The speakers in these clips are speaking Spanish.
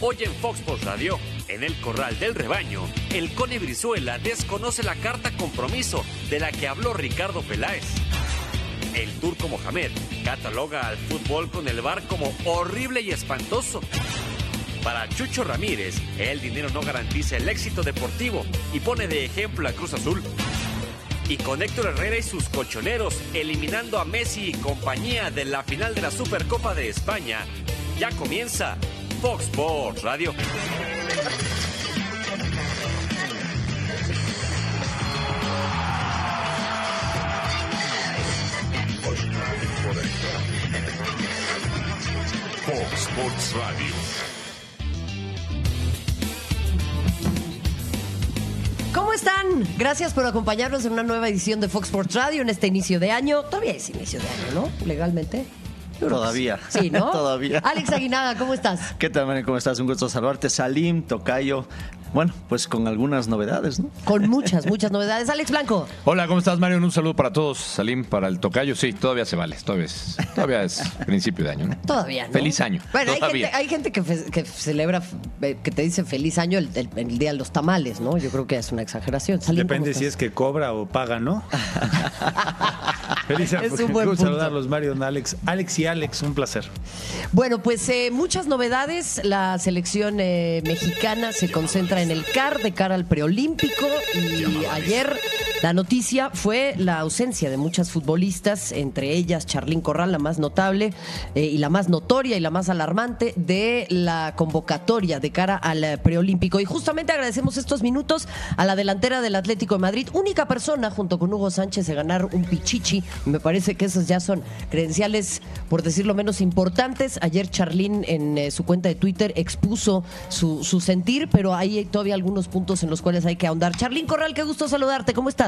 Hoy en Fox Sports Radio, en el Corral del Rebaño, el Cone Brizuela desconoce la carta compromiso de la que habló Ricardo Peláez. El turco Mohamed cataloga al fútbol con el bar como horrible y espantoso. Para Chucho Ramírez, el dinero no garantiza el éxito deportivo y pone de ejemplo a Cruz Azul. Y con Héctor Herrera y sus colchoneros eliminando a Messi y compañía de la final de la Supercopa de España, ya comienza Fox Sports Radio. Fox Sports Radio. ¿Cómo están? Gracias por acompañarnos en una nueva edición de Fox Sports Radio en este inicio de año. Todavía es inicio de año, ¿no? Legalmente. Que Todavía. Sí, ¿no? Todavía. Alex Aguinaga, ¿cómo estás? ¿Qué tal, Manuel? ¿Cómo estás? Un gusto saludarte. Salim, Tocayo. Bueno, pues con algunas novedades, ¿no? Con muchas, muchas novedades. Alex Blanco. Hola, ¿cómo estás, Mario? Un saludo para todos. Salim, para el tocayo. Sí, todavía se vale. Todavía es, todavía es principio de año, ¿no? Todavía, ¿no? Feliz año. Bueno, hay gente, hay gente que, fe- que celebra, eh, que te dice feliz año el, el- el día de los tamales, ¿no? Yo creo que es una exageración. Salim, ¿cómo Depende si es que cobra o paga, ¿no? Feliz Es un año. buen punto. saludarlos, Mario, Alex. Alex y Alex, un placer. Bueno, pues eh, muchas novedades. La selección eh, mexicana se concentra en el CAR de cara al preolímpico y ayer la noticia fue la ausencia de muchas futbolistas, entre ellas Charlín Corral, la más notable eh, y la más notoria y la más alarmante de la convocatoria de cara al eh, preolímpico. Y justamente agradecemos estos minutos a la delantera del Atlético de Madrid, única persona junto con Hugo Sánchez de ganar un pichichi. Me parece que esos ya son credenciales, por decirlo menos, importantes. Ayer Charlín en eh, su cuenta de Twitter expuso su, su sentir, pero hay todavía algunos puntos en los cuales hay que ahondar. Charlín Corral, qué gusto saludarte. ¿Cómo estás?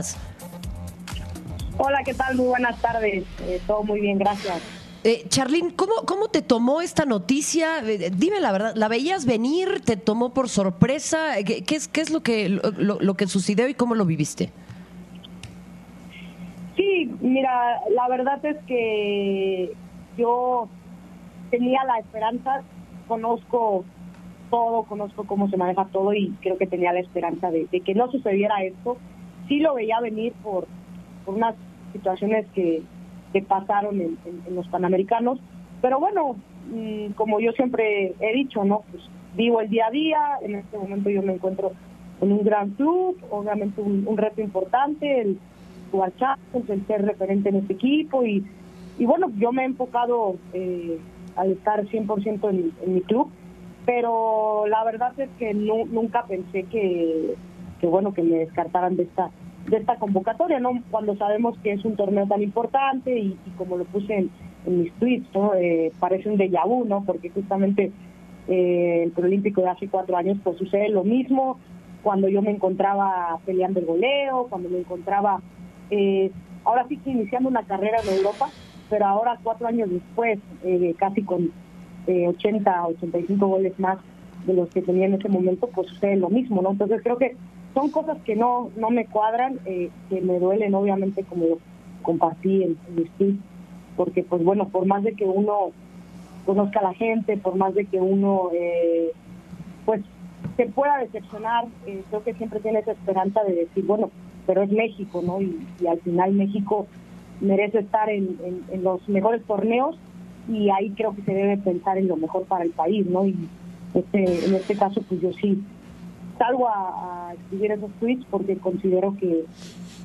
Hola, ¿qué tal? Muy buenas tardes. Eh, todo muy bien, gracias. Eh, Charlín, ¿cómo, ¿cómo te tomó esta noticia? Eh, dime la verdad, ¿la veías venir? ¿Te tomó por sorpresa? Eh, ¿Qué, qué es, qué es lo, que, lo, lo- lo que sucedió y cómo lo viviste? Sí, mira, la verdad es que yo tenía la esperanza, conozco todo, conozco cómo se maneja todo y creo que tenía la esperanza de, de que no sucediera esto. Sí lo veía venir por, por unas situaciones que, que pasaron en, en- los Panamericanos, pero bueno, mm, como yo siempre he dicho, ¿no? Pues vivo el día a día, en este momento yo me encuentro en un gran club, obviamente un, un reto importante, el jugar Champions, el ser referente en este equipo y, y bueno, yo me he enfocado eh, al estar 100% en, en mi club, pero la verdad es que nu- nunca pensé que, que bueno que me descartaran de esta de esta convocatoria, ¿no? Cuando sabemos que es un torneo tan importante y, como lo puse en, mis tweets, ¿no? Eh, parece un déjà vu, ¿no? Porque justamente eh, el preolímpico de hace cuatro años pues sucede lo mismo cuando yo me encontraba peleando el goleo, cuando me encontraba eh, ahora sí que iniciando una carrera en Europa, pero ahora cuatro años después, eh, casi con eh, 80, 85 goles más de los que tenía en ese momento, pues sucede lo mismo, ¿no? Entonces creo que son cosas que no no me cuadran, eh, que me duelen obviamente como compartí en, en porque pues bueno, por más de que uno conozca a la gente, por más de que uno eh, pues se pueda decepcionar, eh, creo que siempre tiene esa esperanza de decir, bueno, pero es México, ¿no? Y, y al final México merece estar en, en- en los mejores torneos y ahí creo que se debe pensar en lo mejor para el país, ¿no? Y este, en este caso, pues yo sí salgo a, escribir esos tweets porque considero que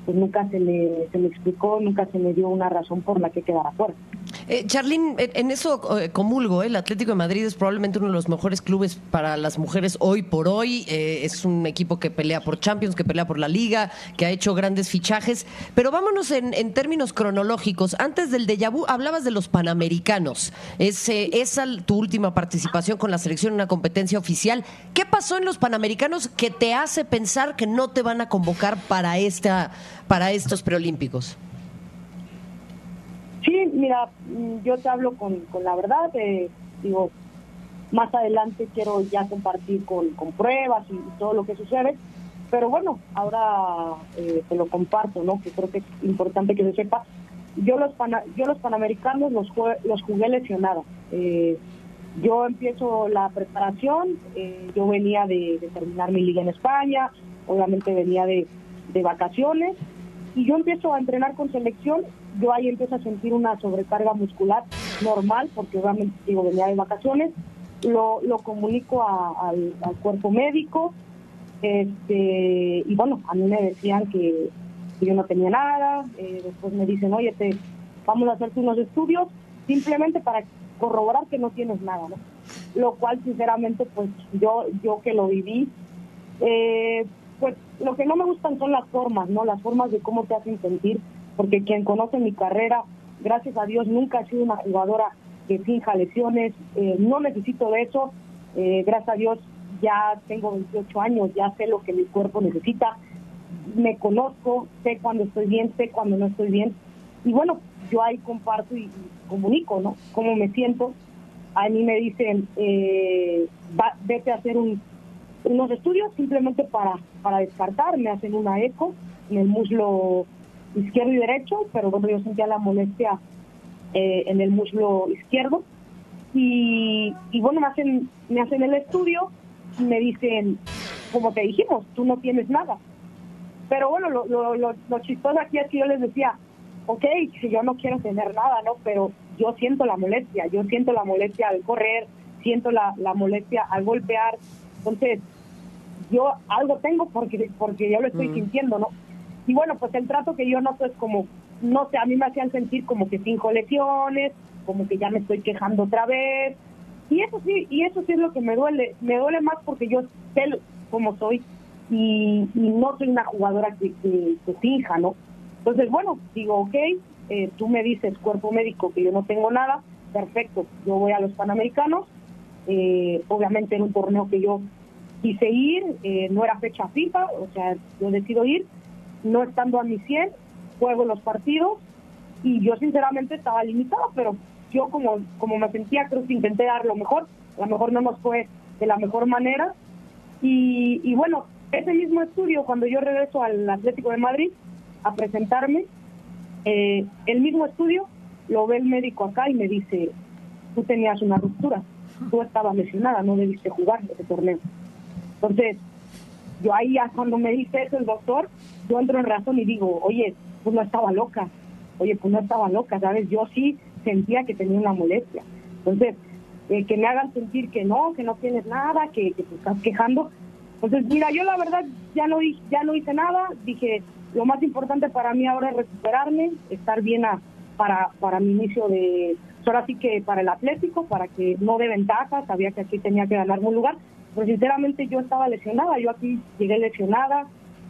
pues nunca se me, se me explicó, nunca se me dio una razón por la que quedara fuera. Eh, en eso eh, comulgo. ¿eh? El Atlético de Madrid es probablemente uno de los mejores clubes para las mujeres hoy por hoy. Eh, es un equipo que pelea por Champions, que pelea por la Liga, que ha hecho grandes fichajes. Pero vámonos en, en términos cronológicos. Antes del déjà vu, hablabas de los Panamericanos. Es eh, esa tu última participación con la selección en una competencia oficial. ¿Qué pasó en los Panamericanos que te hace pensar que no te van a convocar para, esta, para estos preolímpicos? Mira, mm, yo te hablo con, con la verdad. eh, digo, más adelante quiero ya compartir con, con pruebas y, todo lo que sucede. Pero bueno, ahora eh, te lo comparto, ¿no? Que creo que es importante que se sepa. Yo los pana- yo los panamericanos los, jue- los jugué lesionada. Eh, yo empiezo la preparación, eh, yo venía de, de terminar mi liga en España, obviamente venía de, de vacaciones, y yo empiezo a entrenar con selección, yo ahí empiezo a sentir una sobrecarga muscular normal, porque obviamente digo, venía de vacaciones, lo, lo comunico a- al, cuerpo médico, este, y bueno, a mí me decían que, que yo no tenía nada, eh, después me dicen, oye, te, vamos a hacerte unos estudios, simplemente para corroborar que no tienes nada, ¿no? Lo cual, sinceramente, pues yo, yo que lo viví, eh, pues lo que no me gustan son las formas, ¿no? Las formas de cómo te hacen sentir, porque quien conoce mi carrera, gracias a Dios, nunca he sido una jugadora que finja lesiones, eh, no necesito de eso, eh, gracias a Dios ya tengo 28 años, ya sé lo que mi cuerpo necesita, me conozco, sé cuando estoy bien, sé cuando no estoy bien, y bueno, yo ahí comparto y, comunico, ¿no? Cómo me siento. A mí me dicen, eh, va- vete a hacer un, unos estudios simplemente para, para descartar, me hacen una eco en el muslo izquierdo y derecho, pero bueno, yo sentía la molestia eh, en el muslo izquierdo y, y bueno, me hacen, me hacen el estudio y me dicen, como te dijimos, tú no tienes nada. Pero bueno, lo, lo, lo, lo chistoso aquí es que yo les decía, ok, si yo no quiero tener nada, ¿no? Pero yo siento la molestia, yo siento la molestia al correr, siento la, la molestia al golpear. Entonces, yo algo tengo porque, porque yo lo estoy sintiendo, ¿no? Y bueno, pues el trato que yo noto es como, no sé, a mí me hacían sentir como que cinco lesiones, como que ya me estoy quejando otra vez. Y eso sí, y eso sí es lo que me duele. Me duele más porque yo sé cómo soy y, no soy una jugadora que, que, que finja, ¿no? Entonces, bueno, digo, ok, eh, tú me dices, cuerpo médico, que yo no tengo nada, perfecto, yo voy a los Panamericanos, eh, obviamente en un torneo que yo quise ir, eh, no era fecha FIFA, o sea, yo decido ir, no estando a mi 100, juego los partidos y yo sinceramente estaba limitada, pero yo como, como me sentía, creo que intenté dar lo mejor, a lo mejor no nos fue de la mejor manera y, y bueno, ese mismo estudio, cuando yo regreso al Atlético de Madrid a presentarme, eh, el mismo estudio lo ve el médico acá y me dice, tú tenías una ruptura, tú estabas lesionada, no debiste jugar ese torneo. Entonces, yo ahí ya cuando me dice eso el doctor, yo entro en razón y digo, oye, pues no estaba loca, oye, pues no estaba loca, ¿sabes? Yo sí sentía que tenía una molestia. Entonces, eh, que me hagan sentir que no, que no tienes nada, que, que te estás quejando. Entonces, mira, yo la verdad ya no, ya no hice nada, dije, lo más importante para mí ahora es recuperarme, estar bien a- para, para mi inicio de, ahora sí que para el Atlético, para que no dé ventaja, sabía que aquí tenía que ganarme un lugar, pero sinceramente yo estaba lesionada, yo aquí llegué lesionada,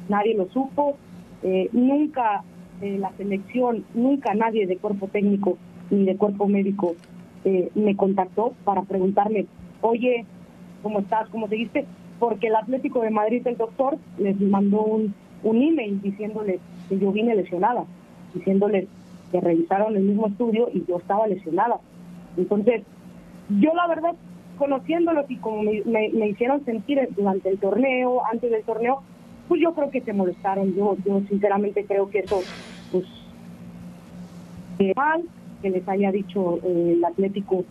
nadie lo supo, eh, nunca eh, la selección, nunca nadie de cuerpo técnico ni de cuerpo médico eh, me contactó para preguntarme, oye, ¿cómo estás? ¿Cómo seguiste? Porque el Atlético de Madrid, el doctor, les mandó un, un email diciéndoles que yo vine lesionada, diciéndoles que revisaron el mismo estudio y yo estaba lesionada. Entonces, yo la verdad, conociéndolos y como me, me- hicieron sentir durante el torneo, antes del torneo, pues yo creo que se molestaron. Yo, sinceramente creo que eso, pues, eh, mal, que les haya dicho eh, el Atlético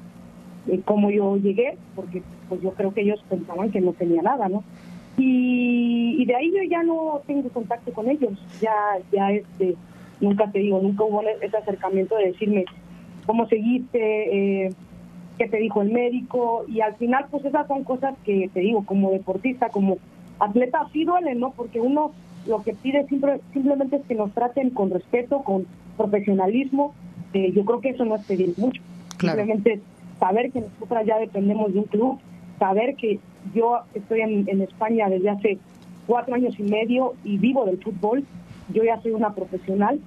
eh, cómo yo llegué, porque pues yo creo que ellos pensaban que no tenía nada, ¿no? Y, de ahí yo ya no tengo contacto con ellos, ya, ya este, nunca te digo, nunca hubo ese acercamiento de decirme cómo seguiste, qué te dijo el médico, y al final pues esas son cosas que te digo, como deportista, como atleta, sí duelen, ¿no? Porque uno lo que pide siempre, simplemente es que nos traten con respeto, con profesionalismo, eh, yo creo que eso no es pedir mucho, Claro. simplemente saber que nosotras ya dependemos de un club, saber que yo estoy en, en España desde hace cuatro años y medio y vivo del fútbol, yo ya soy una profesional,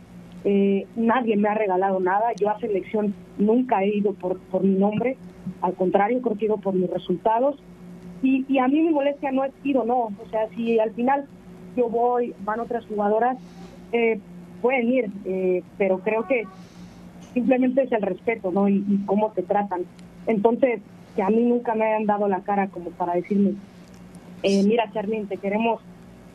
eh, nadie me ha regalado nada, yo a selección nunca he ido por, por mi nombre, al contrario, creo que he ido por mis resultados y, y a mí mi molestia no es ir o no, o sea, si al final yo voy, van otras jugadoras, eh, pueden ir, eh, pero creo que simplemente es el respeto, ¿no? Y, cómo te tratan. Entonces, que a mí nunca me hayan dado la cara como para decirme, eh, mira, Charlene, te queremos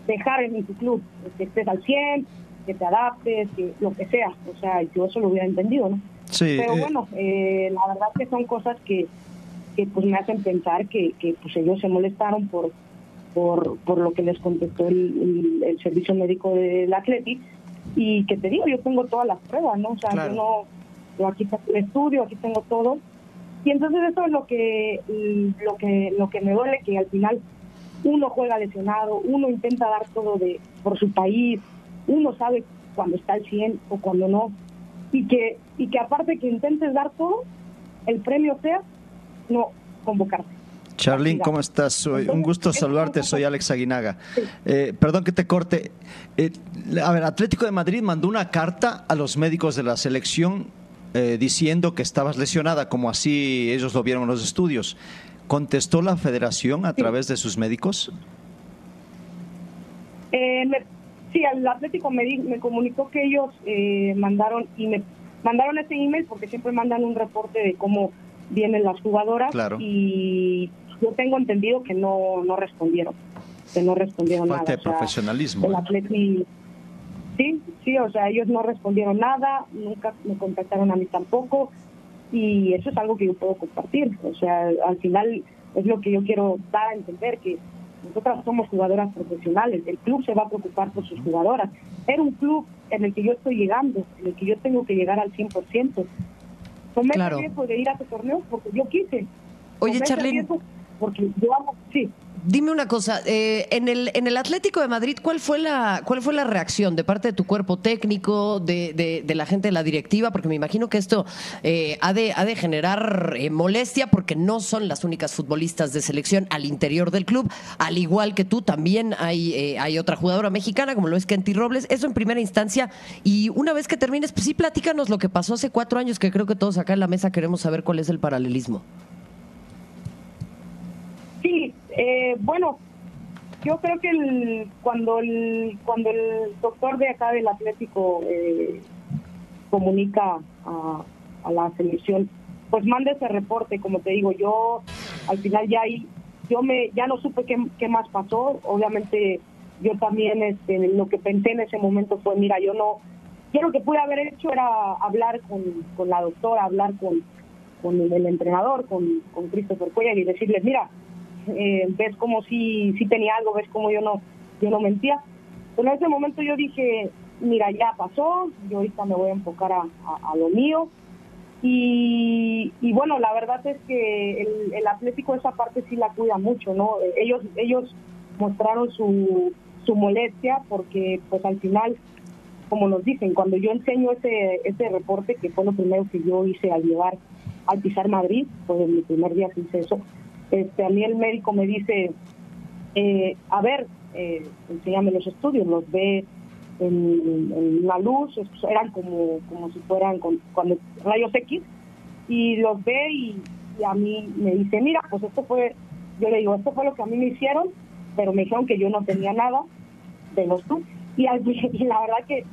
dejar en tu club, que estés al 100, que te adaptes, que lo que sea. O sea, yo eso lo hubiera entendido, ¿no? Sí, Pero eh, bueno, eh, la verdad que son cosas que, que pues me hacen pensar que, que pues ellos se molestaron por por, por lo que les contestó el, el, servicio médico del Atleti y que te digo, yo tengo todas las pruebas, ¿no? O sea, yo no, yo aquí tengo el estudio, aquí tengo todo. Y entonces eso es lo que, lo que, lo que me duele, que al final uno juega lesionado, uno intenta dar todo de por su país, uno sabe cuando está al 100 o cuando no, y que, y que aparte que intentes dar todo, el premio sea no convocarte. Charlene, ¿cómo estás? Soy, un gusto saludarte, soy Alex Aguinaga. Eh, perdón que te corte. Eh, a ver, Atlético de Madrid mandó una carta a los médicos de la selección eh, diciendo que estabas lesionada, como así ellos lo vieron en los estudios. ¿Contestó la federación a través de sus médicos? Sí, el Atlético me, me comunicó que ellos mandaron y me mandaron ese email porque siempre mandan un reporte de cómo vienen las jugadoras Claro. y yo tengo entendido que no, no respondieron, que no respondieron Falta nada. de profesionalismo. El Atleti, sí, sí, o sea, ellos no respondieron nada, nunca me contactaron a mí tampoco y eso es algo que yo puedo compartir. O sea, al final es lo que yo quiero dar a entender, que nosotras somos jugadoras profesionales, el club se va a preocupar por sus jugadoras. Era un club en el que yo estoy llegando, en el que yo tengo que llegar al 100%. Tomé Claro. el riesgo de ir a ese torneo porque yo quise. Oye, riesgo Porque yo amo, sí. Dime una cosa, eh, en el en el Atlético de Madrid, ¿cuál fue la cuál fue la reacción de parte de tu cuerpo técnico, de, de- de la gente de la directiva? Porque me imagino que esto eh, ha de ha de generar eh, molestia porque no son las únicas futbolistas de selección al interior del club, al igual que tú también hay eh, hay otra jugadora mexicana como lo es Kenty Robles. Eso en primera instancia y una vez que termines, pues sí platícanos lo que pasó hace cuatro años, que creo que todos acá en la mesa queremos saber cuál es el paralelismo. Eh, bueno, yo creo que el, cuando el cuando el doctor de acá del Atlético eh, comunica a, la selección, pues manda ese reporte, como te digo, yo al final ya ahí, yo me ya no supe qué, qué más pasó, obviamente yo también este, lo que pensé en ese momento fue, mira, yo no, yo lo que pude haber hecho era hablar con, con la doctora, hablar con, con el entrenador, con, con Christopher Cuellar y decirles, mira, eh, ves como si, si tenía algo, ves como yo no, yo no mentía. Pero en ese momento yo dije, mira, ya pasó, yo ahorita me voy a enfocar a, a- a lo mío. Y, y bueno, la verdad es que el, el Atlético esa parte sí la cuida mucho, ¿no? Ellos, ellos mostraron su, su molestia porque pues al final, como nos dicen, cuando yo enseño ese, ese reporte, que fue lo primero que yo hice al llegar al pisar Madrid, pues en mi primer día que hice eso, este, a mí el médico me dice, eh, a ver, eh, enséñame los estudios, los ve en, una luz, eran como, como si fueran con, rayos X, y los ve y, a mí me dice, mira, pues esto fue, yo le digo, esto fue lo que a mí me hicieron, pero me dijeron que yo no tenía nada, de los tú. Y, la verdad que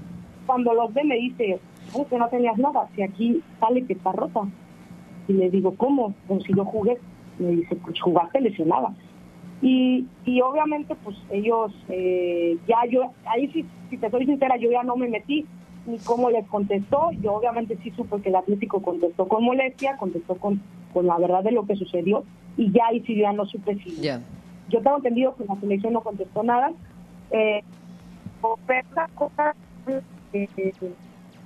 cuando los ve me dice, "¿Cómo que no tenías nada? Si aquí sale que está rota. Y le digo, ¿cómo? Pues si yo jugué. Me dice, pues jugaste lesionada. Y, y obviamente, pues ellos, eh, ya yo, ahí sí, si te soy sincera, yo ya no me metí ni cómo les contestó. Yo obviamente sí supe que el Atlético contestó con molestia, contestó con, con la verdad de lo que sucedió. Y ya ahí sí ya no supe si, Ya. yo tengo entendido que la selección no contestó nada. Eh, cosas, eh, eh,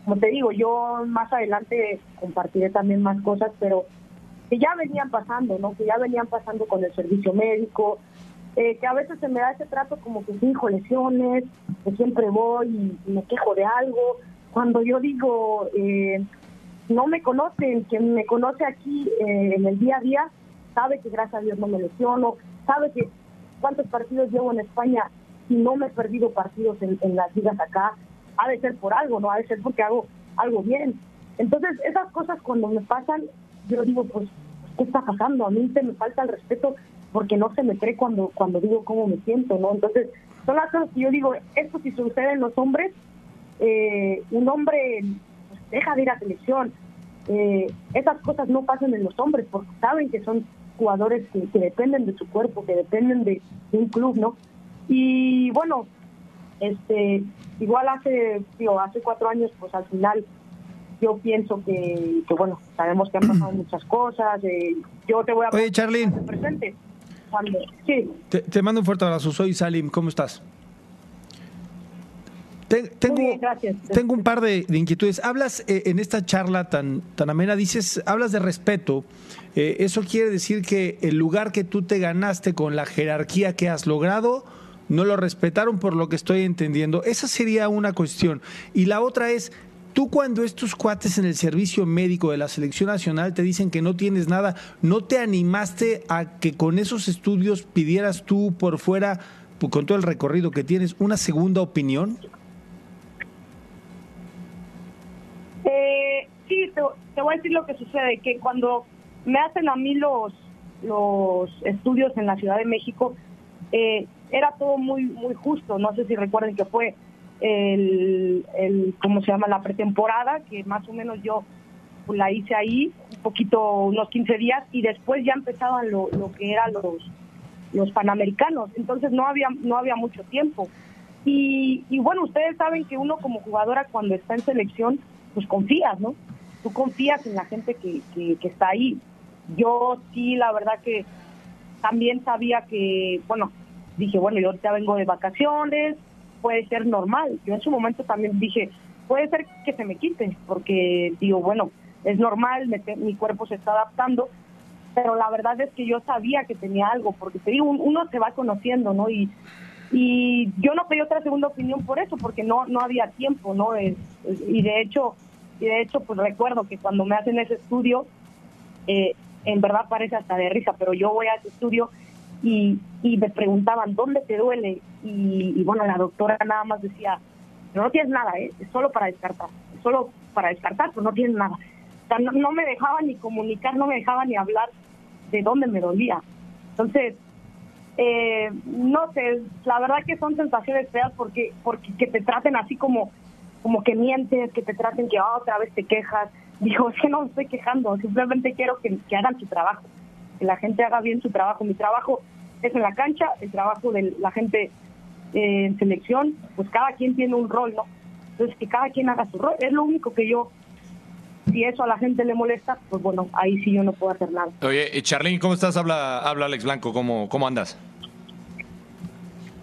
como te digo, yo más adelante compartiré también más cosas, pero que ya venían pasando, ¿no? Que ya venían pasando con el servicio médico, eh, que a veces se me da ese trato como que finjo lesiones, que siempre voy y, me quejo de algo. Cuando yo digo, eh, no me conocen, quien me conoce aquí eh, en el día a día, sabe que gracias a Dios no me lesiono, sabe que cuántos partidos llevo en España y no me he perdido partidos en las ligas acá, ha de ser por algo, ¿no? Ha de ser porque hago algo bien. Entonces, esas cosas cuando me pasan, yo digo, pues, ¿qué está pasando? A mí se me falta el respeto porque no se me cree cuando, cuando digo cómo me siento, ¿no? Entonces, son las cosas que yo digo, esto si sucede en los hombres, eh, un hombre pues, deja de ir a selección. Eh, esas cosas no pasan en los hombres porque saben que son jugadores que, dependen de su cuerpo, que dependen de, de un club, ¿no? Y bueno, este, igual hace, digo, hace cuatro años, pues al final yo pienso que, que, bueno, sabemos que han pasado muchas cosas. eh, yo te voy a Oye, Charlene. presente. Cuando, sí, Te, te mando un fuerte abrazo. Soy Salim. ¿Cómo estás? Te- tengo, bien, gracias. tengo un par de, de inquietudes. Hablas eh, en esta charla tan, tan amena, dices, hablas de respeto. Eh, eso quiere decir que el lugar que tú te ganaste con la jerarquía que has logrado, no lo respetaron por lo que estoy entendiendo. Esa sería una cuestión. Y la otra es, tú cuando estos cuates en el servicio médico de la selección nacional te dicen que no tienes nada, ¿no te animaste a que con esos estudios pidieras tú por fuera, pu- con todo el recorrido que tienes, una segunda opinión? Eh, sí, te, te voy a decir lo que sucede, que cuando me hacen a mí los, los estudios en la Ciudad de México, eh, era todo muy muy justo. No sé si recuerden que fue el, el, ¿cómo se llama? La pretemporada, que más o menos yo la hice ahí, un poquito, unos 15 días, y después ya empezaban lo, lo que eran los, los panamericanos. Entonces no había, no había mucho tiempo. Y, y bueno, ustedes saben que uno como jugadora cuando está en selección, pues confías, ¿no? Tú confías en la gente que, que, que está ahí. Yo sí, la verdad que también sabía que, bueno, dije, bueno, yo ahorita vengo de vacaciones, puede ser normal. Yo en su momento también dije, puede ser que se me quite, porque digo, bueno, es normal, mi cuerpo se está adaptando, pero la verdad es que yo sabía que tenía algo, porque te digo, un- uno se va conociendo, ¿no? Y, y yo no pedí otra segunda opinión por eso, porque no no había tiempo, ¿no? Es- es- y de hecho, y de hecho, pues recuerdo que cuando me hacen ese estudio, eh, en verdad parece hasta de risa, pero yo voy a ese estudio y, y me preguntaban, ¿dónde te duele? Y, y bueno, la doctora nada más decía, no, tienes nada, ¿eh? es solo para descartar, es solo para descartar, pues no tienes nada. O sea, no, no me dejaba ni comunicar, no me dejaba ni hablar de dónde me dolía. Entonces, eh, no sé, la verdad que son sensaciones feas porque porque que te traten así como como que mientes, que te traten que "Ah, otra vez te quejas. Digo, es que no me estoy quejando, simplemente quiero que hagan su trabajo, que la gente haga bien su trabajo. Mi trabajo es en la cancha, el trabajo de la gente eh, en selección, pues cada quien tiene un rol, ¿no? Entonces, que cada quien haga su rol, es lo único que yo, si eso a la gente le molesta, pues bueno, ahí sí yo no puedo hacer nada. Oye, eh, Charlene, ¿cómo estás? Habla, habla Alex Blanco, ¿cómo, cómo andas?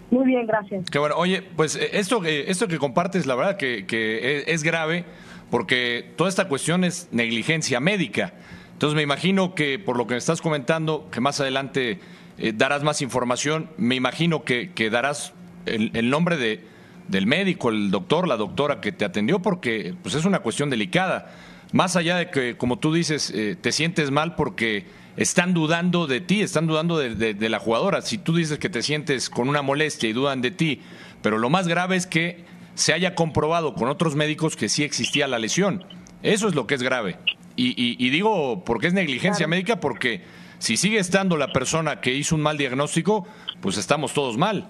Muy bien, gracias. Qué bueno. Oye, pues eh, esto, que- esto que compartes, la verdad que, que es, es grave porque toda esta cuestión es negligencia médica. Entonces me imagino que por lo que me estás comentando, que más adelante eh, darás más información, me imagino que, que darás el, el nombre de, del médico, el doctor, la doctora que te atendió, porque pues es una cuestión delicada. Más allá de que, como tú dices, eh, te sientes mal porque están dudando de ti, están dudando de, de- de la jugadora. Si tú dices que te sientes con una molestia y dudan de ti, pero lo más grave es que se haya comprobado con otros médicos que sí existía la lesión. Eso es lo que es grave. Y, y- y digo, porque es negligencia médica, porque si sigue estando la persona que hizo un mal diagnóstico, pues estamos todos mal.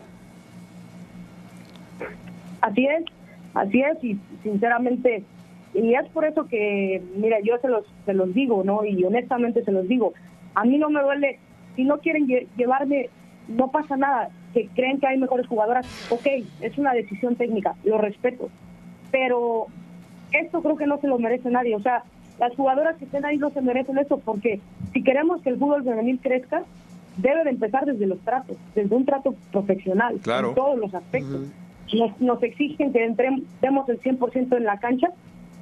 Así es, así es, y sinceramente, y es por eso que, mira, yo se los, se los digo, ¿no? Y honestamente se los digo, a mí no me duele, si no quieren lle- llevarme, no pasa nada, que creen que hay mejores jugadoras, ok, es una decisión técnica, lo respeto, pero esto creo que no se lo merece nadie, o sea, las jugadoras que estén ahí no se merecen eso, porque si queremos que el fútbol femenil crezca, debe de empezar desde los tratos, desde un trato profesional, Claro. en todos los aspectos nos, nos exigen que entremos, demos el 100% en la cancha,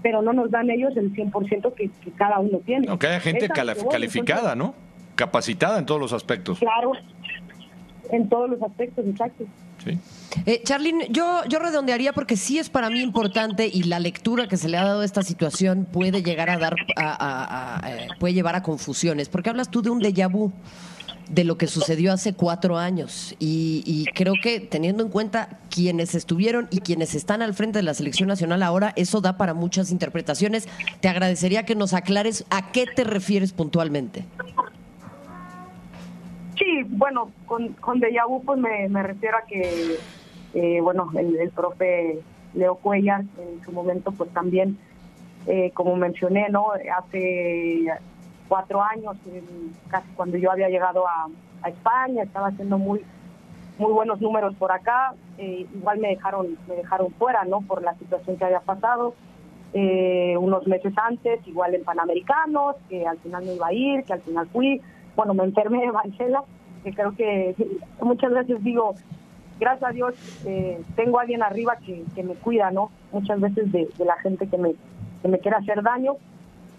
pero no nos dan ellos el 100% que, que cada uno tiene. Aunque haya gente calificada, ¿no? Capacitada en todos los aspectos. Claro, en todos los aspectos, exacto. Sí. Eh, yo, yo redondearía porque sí es para mí importante y la lectura que se le ha dado a esta situación puede llegar a dar, a- eh, puede llevar a confusiones. Porque hablas tú de un déjà vu de lo que sucedió hace cuatro años y, y creo que teniendo en cuenta quienes estuvieron y quienes están al frente de la selección nacional ahora, eso da para muchas interpretaciones. Te agradecería que nos aclares a qué te refieres puntualmente. Sí, bueno, con, con déjà vu pues me, refiero a que, eh, bueno, el, el profe Leo Cuellar en su momento pues también, eh, como mencioné, ¿no? Hace cuatro años, casi cuando yo había llegado a, España, estaba haciendo muy muy buenos números por acá, eh, igual me dejaron me dejaron fuera, ¿no? Por la situación que había pasado. unos meses antes, igual en Panamericanos, que al final no iba a ir, que al final fui. Bueno, me enfermé de Marcela, que creo que muchas veces digo, gracias a Dios eh, tengo a alguien arriba que, me cuida, ¿no? Muchas veces de, la gente que me, que me quiere hacer daño.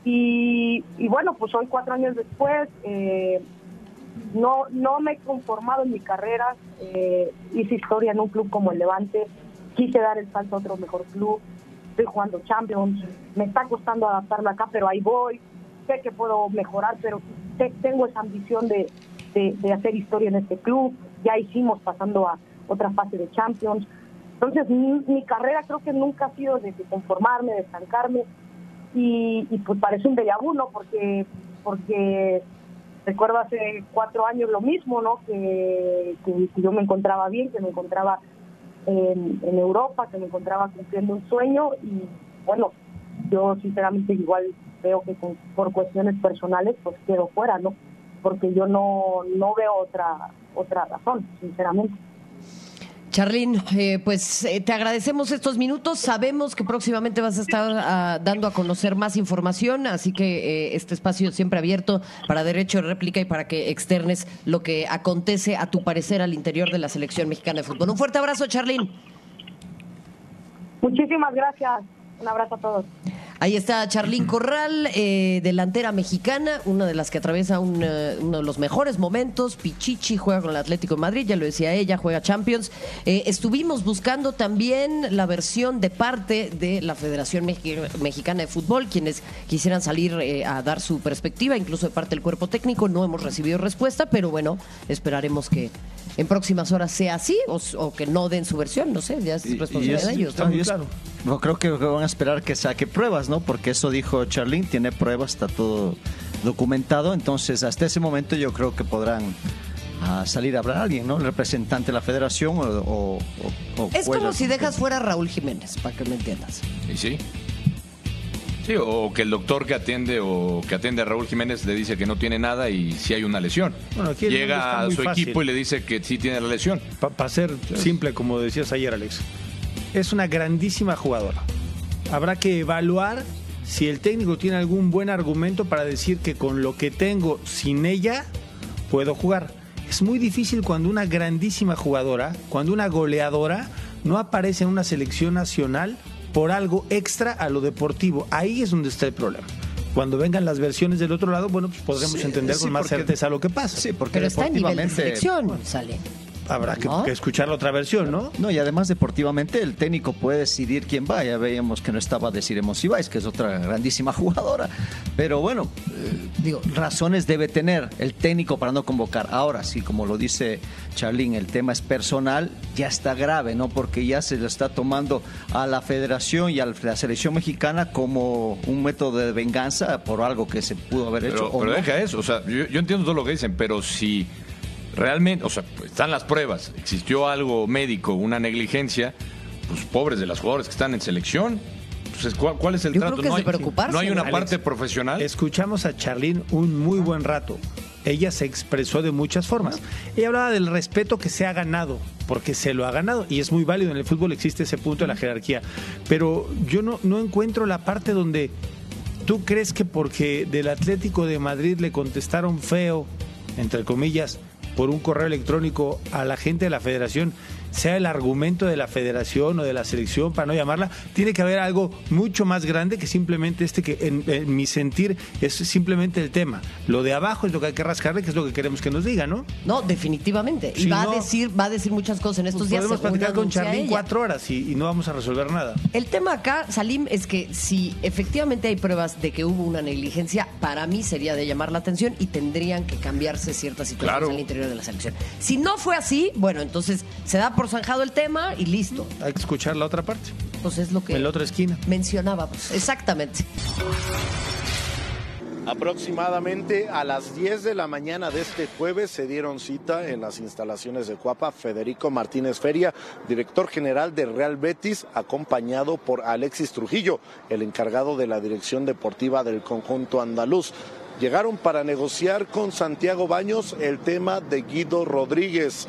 Y, y bueno, pues hoy cuatro años después, eh, no, no me he conformado en mi carrera, eh, hice historia en un club como el Levante, quise dar el salto a otro mejor club, estoy jugando Champions, me está costando adaptarme acá, pero ahí voy, sé que puedo mejorar, pero tengo esa ambición de, de, hacer historia en este club, ya hicimos pasando a otra fase de Champions, entonces mi, mi carrera creo que nunca ha sido de, conformarme, de estancarme, y, pues parece un déjà vu. Porque, porque recuerdo hace cuatro años lo mismo, ¿no? Que, yo me encontraba bien, que me encontraba en, en, Europa, que me encontraba cumpliendo un sueño y bueno, yo sinceramente igual veo que con, por cuestiones personales pues quedo fuera, ¿no? Porque yo no, no veo otra, otra razón, sinceramente. Charlín, eh, pues eh, te agradecemos estos minutos. Sabemos que próximamente vas a estar uh, dando a conocer más información, así que eh, este espacio siempre abierto para derecho de réplica y para que externes lo que acontece a tu parecer al interior de la selección mexicana de fútbol. Un fuerte abrazo, Charlín. Muchísimas gracias. Un abrazo a todos. Ahí está Charlín Corral, eh, delantera mexicana, una de las que atraviesa un, uh, uno de los mejores momentos. Pichichi juega con el Atlético de Madrid, ya lo decía ella, juega Champions. Eh, estuvimos buscando también la versión de parte de la Federación Mexi Mexicana de Fútbol, quienes quisieran salir eh, a dar su perspectiva, incluso de parte del cuerpo técnico. No hemos recibido respuesta, pero bueno, esperaremos que en próximas horas sea así o, o que no den su versión, no sé, ya es responsabilidad de ellos. Está muy claro. No, creo que van a esperar que saque pruebas, ¿no? Porque eso dijo Charlene, tiene pruebas, está todo documentado. Entonces, hasta ese momento yo creo que podrán a salir a hablar a alguien, ¿no? El representante de la federación o... o, o es como si dejas fuera a Raúl Jiménez, para que me entiendas. ¿Y sí? Sí, o que el doctor que atiende o que atiende a Raúl Jiménez le dice que no tiene nada y si hay una lesión. Bueno, aquí Llega a su fácil. equipo y le dice que sí tiene la lesión. Para pa ser sí. simple, como decías ayer, Alex, es una grandísima jugadora. Habrá que evaluar si el técnico tiene algún buen argumento para decir que con lo que tengo sin ella puedo jugar. Es muy difícil cuando una grandísima jugadora, cuando una goleadora no aparece en una selección nacional por algo extra a lo deportivo. Ahí es donde está el problema. Cuando vengan las versiones del otro lado, bueno, pues podremos sí, entender sí, con más porque, certeza lo que pasa. Sí, porque Pero está en nivel de deportivamente selección, sale. Habrá que, ¿No? que escuchar la otra versión, ¿no? No, y además deportivamente el técnico puede decidir quién va. Ya veíamos que no estaba Desiremos Ibáez, que es otra grandísima jugadora. Pero bueno, eh, digo, razones debe tener el técnico para no convocar. Ahora sí, como lo dice Charlín, el tema es personal, ya está grave, ¿no? Porque ya se lo está tomando a la federación y a la selección mexicana como un método de venganza por algo que se pudo haber Pero, hecho. o pero no. deja eso, o sea, yo, yo entiendo todo lo que dicen, pero si realmente, o sea, pues, están las pruebas, existió algo médico, una negligencia, pues pobres de las jugadoras que están en selección. Pues, ¿cuál, cuál es el Yo trato? creo que no, es de hay, preocuparse, no hay una Alex. parte profesional. Escuchamos a Charlene un muy buen rato. Ella se expresó de muchas formas. Ella hablaba del respeto que se ha ganado, porque se lo ha ganado, y es muy válido. En el fútbol existe ese punto de la jerarquía. Pero yo no, no encuentro la parte donde tú crees que porque del Atlético de Madrid le contestaron feo, entre comillas, por un correo electrónico a la gente de la federación, sea el argumento de la federación o de la selección, para no llamarla, tiene que haber algo mucho más grande que simplemente este que en, en mi sentir es simplemente el tema. Lo de abajo es lo que hay que rascarle, que es lo que queremos que nos diga, ¿no? No, definitivamente. Y Si va no- a decir, va a decir muchas cosas en estos Pues días. podemos platicar con ella. cuatro horas y, y no vamos a resolver nada. El tema acá, Salim, es que si efectivamente hay pruebas de que hubo una negligencia, para mí sería de llamar la atención y tendrían que cambiarse ciertas situaciones Claro. al interior de la selección. Si no fue así, bueno, entonces se da por zanjado el tema y listo. Hay que escuchar la otra parte, Pues es lo que en la otra esquina. mencionábamos. Exactamente. Aproximadamente a las 10 de la mañana de este jueves se dieron cita en las instalaciones de Cuapa Federico Martínez Feria, director general de Real Betis, acompañado por Alexis Trujillo, el encargado de la dirección deportiva del conjunto andaluz. Llegaron para negociar con Santiago Baños el tema de Guido Rodríguez.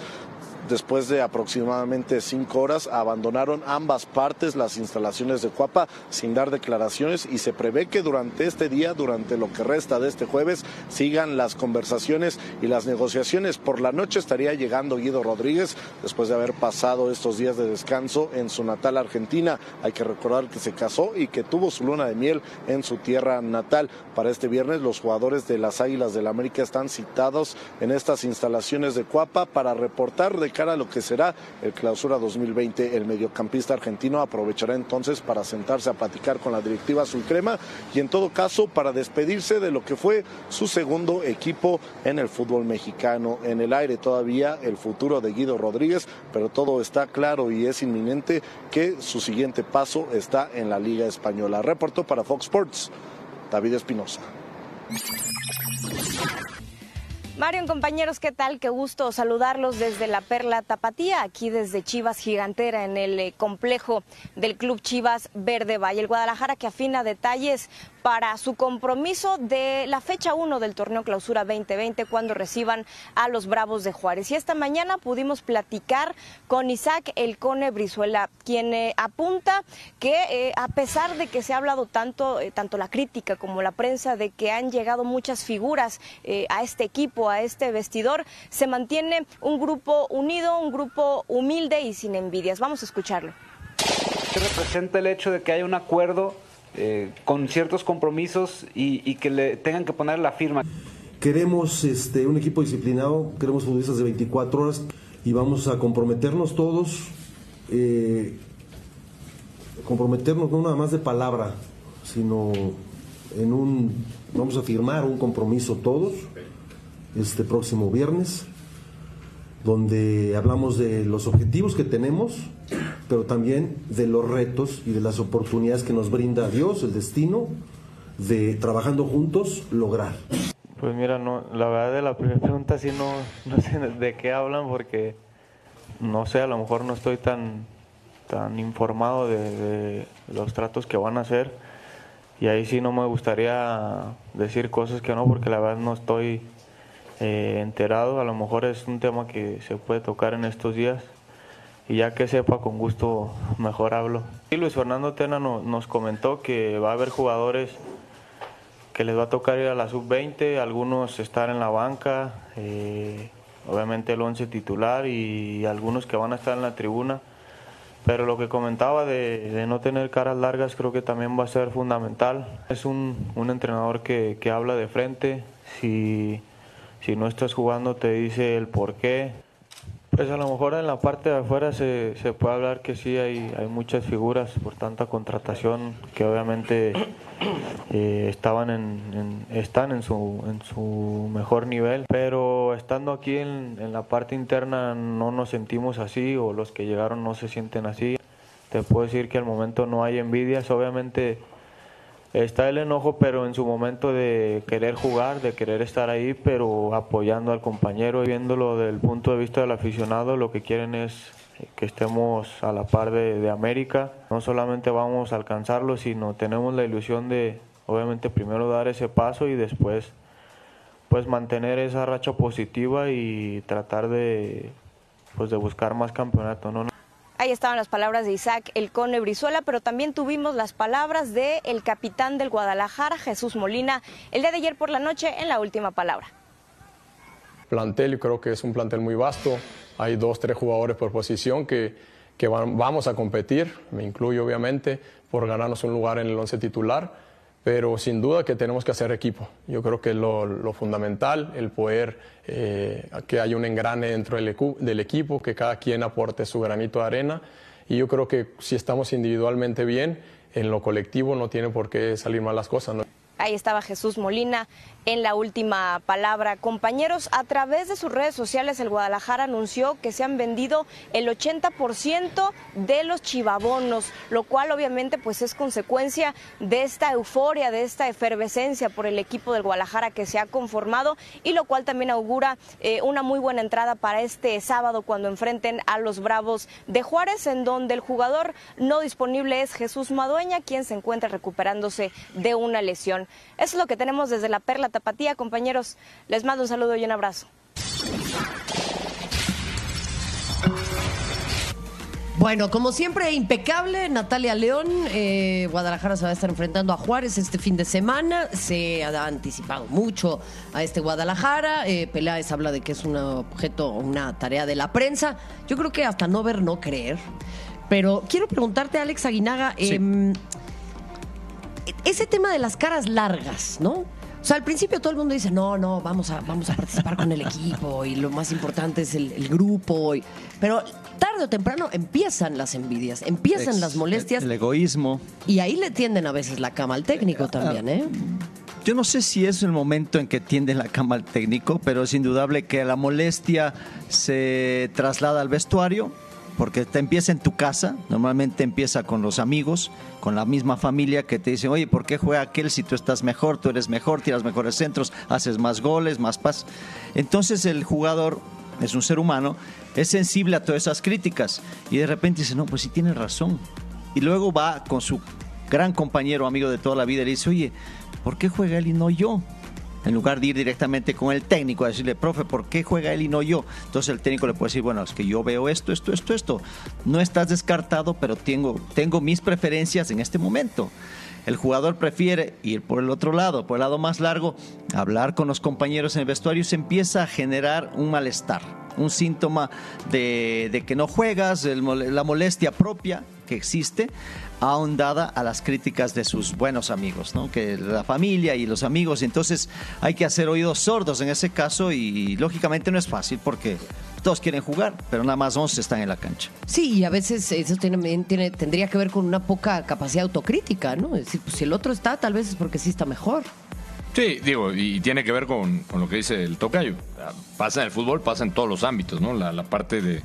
Después de aproximadamente cinco horas, abandonaron ambas partes las instalaciones de Cuapa sin dar declaraciones y se prevé que durante este día, durante lo que resta de este jueves, sigan las conversaciones y las negociaciones. Por la noche estaría llegando Guido Rodríguez después de haber pasado estos días de descanso en su natal Argentina. Hay que recordar que se casó y que tuvo su luna de miel en su tierra natal. Para este viernes los jugadores de las Águilas del la América están citados en estas instalaciones de Cuapa para reportar de cara a lo que será el clausura 2020. El mediocampista argentino aprovechará entonces para sentarse a platicar con la directiva Sulcrema y en todo caso para despedirse de lo que fue su segundo equipo en el fútbol mexicano. En el aire todavía el futuro de Guido Rodríguez, pero todo está claro y es inminente que su siguiente paso está en la Liga Española. Reportó para Fox Sports David Espinosa. Marion, compañeros, ¿qué tal? Qué gusto saludarlos desde la Perla Tapatía, aquí desde Chivas Gigantera, en el eh, complejo del Club Chivas Verde Valle. El Guadalajara que afina detalles para su compromiso de la fecha 1 del torneo Clausura 2020 cuando reciban a los Bravos de Juárez. Y esta mañana pudimos platicar con Isaac Elcone Brizuela, quien eh, apunta que eh, a pesar de que se ha hablado tanto, tanto la crítica como la prensa, de que han llegado muchas figuras a este equipo, a este vestidor, se mantiene un grupo unido, un grupo humilde y sin envidias. Vamos a escucharlo. ¿Qué representa el hecho de que haya un acuerdo eh, con ciertos compromisos y, que le tengan que poner la firma. Queremos este, un equipo disciplinado, queremos futbolistas de 24 horas y vamos a comprometernos todos, eh, comprometernos no nada más de palabra, sino en un, vamos a firmar un compromiso todos este próximo viernes, donde hablamos de los objetivos que tenemos, pero también de los retos y de las oportunidades que nos brinda Dios, el destino, de trabajando juntos lograr. Pues mira, no, la verdad de la primera pregunta sí no, no sé de qué hablan porque no sé, a lo mejor no estoy tan, tan informado de, los tratos que van a hacer y ahí sí no me gustaría decir cosas que no porque la verdad no estoy eh, enterado, a lo mejor es un tema que se puede tocar en estos días y ya que sepa con gusto mejor hablo. Y Luis Fernando Tena nos comentó que va a haber jugadores que les va a tocar ir a la sub-20, algunos estar en la banca, eh, obviamente el 11 titular y algunos que van a estar en la tribuna. Pero lo que comentaba de, no tener caras largas creo que también va a ser fundamental. Es un, entrenador que, que, habla de frente, si, si no estás jugando te dice el por qué. Pues a lo mejor en la parte de afuera se, se puede hablar que sí hay, hay muchas figuras por tanta contratación que obviamente eh, estaban en, están en su, en su mejor nivel, pero estando aquí en, en la parte interna no nos sentimos así o los que llegaron no se sienten así. Te puedo decir que al momento no hay envidias, obviamente está el enojo, pero en su momento de querer jugar, de querer estar ahí, pero apoyando al compañero y viéndolo desde el punto de vista del aficionado, lo que quieren es que estemos a la par de, América. No solamente vamos a alcanzarlo, sino tenemos la ilusión de, obviamente, primero dar ese paso y después, pues, mantener esa racha positiva y tratar de, pues, de buscar más campeonato. Ahí estaban las palabras de Isaac El Cone Brizuela, pero también tuvimos las palabras del el capitán del Guadalajara, Jesús Molina, el día de ayer por la noche en la última palabra. Plantel, creo que es un plantel muy vasto. Hay dos, tres jugadores por posición que, que vamos a competir, me incluyo obviamente, por ganarnos un lugar en el once titular pero sin duda que tenemos que hacer equipo. Yo creo que lo, lo fundamental, el poder eh, que haya un engrane dentro del, del, equipo, que cada quien aporte su granito de arena. Y yo creo que si estamos individualmente bien, en lo colectivo no tiene por qué salir mal las cosas. ¿no? Ahí estaba Jesús Molina en la última palabra. Compañeros, a través de sus redes sociales, el Guadalajara anunció que se han vendido el 80% de los chivabonos, lo cual obviamente pues es consecuencia de esta euforia, de esta efervescencia por el equipo del Guadalajara que se ha conformado y lo cual también augura eh, una muy buena entrada para este sábado cuando enfrenten a los Bravos de Juárez, en donde el jugador no disponible es Jesús Madueña, quien se encuentra recuperándose de una lesión. Eso es lo que tenemos desde la Perla Tapatía, compañeros. Les mando un saludo y un abrazo. Bueno, como siempre, impecable, Natalia León. eh, Guadalajara se va a estar enfrentando a Juárez este fin de semana. Se ha anticipado mucho a este Guadalajara. Eh, Peláez habla de que es un objeto, una tarea de la prensa. Yo creo que hasta no ver, no creer. Pero quiero preguntarte, Alex Aguinaga, em, ese tema de las caras largas, ¿no? O sea, al principio todo el mundo dice, no, no, vamos a, vamos a participar con el equipo y lo más importante es el, el grupo. y- pero tarde o temprano empiezan las envidias, empiezan Ex- las molestias El egoísmo. y ahí le tienden a veces la cama al técnico también, ¿eh? Yo no sé si es el momento en que tienden la cama al técnico, pero es indudable que la molestia se traslada al vestuario, porque te empieza en tu casa, normalmente empieza con los amigos, con la misma familia que te dicen, oye, ¿por qué juega aquel si tú estás mejor, tú eres mejor, tiras mejores centros, haces más goles, más paz? Entonces el jugador es un ser humano, es sensible a todas esas críticas y de repente dice, no, pues sí tienes razón. Y luego va con su gran compañero, amigo de toda la vida, y le dice, oye, ¿por qué juega él y no yo? En lugar de ir directamente con el técnico a decirle, profe, ¿por qué juega él y no yo? Entonces el técnico le puede decir, bueno, es que yo veo esto, esto, esto, esto. No estás descartado, pero tengo, tengo mis preferencias en este momento. El jugador prefiere ir por el otro lado, por el lado más largo, hablar con los compañeros en el vestuario y se empieza a generar un malestar, un síntoma de, que no juegas, la molestia propia que existe, ahondada a las críticas de sus buenos amigos, ¿no? que la familia y los amigos. Entonces hay que hacer oídos sordos en ese caso y lógicamente no es fácil porque todos quieren jugar, pero nada más 11 están en la cancha. Sí, y a veces eso tiene, tiene- tendría que ver con una poca capacidad autocrítica, ¿no? Es decir, pues si el otro está, tal vez es porque sí está mejor. Sí, digo, y tiene que ver con, con lo que dice el tocayo. Pasa en el fútbol, pasa en todos los ámbitos, ¿no? La, la parte de,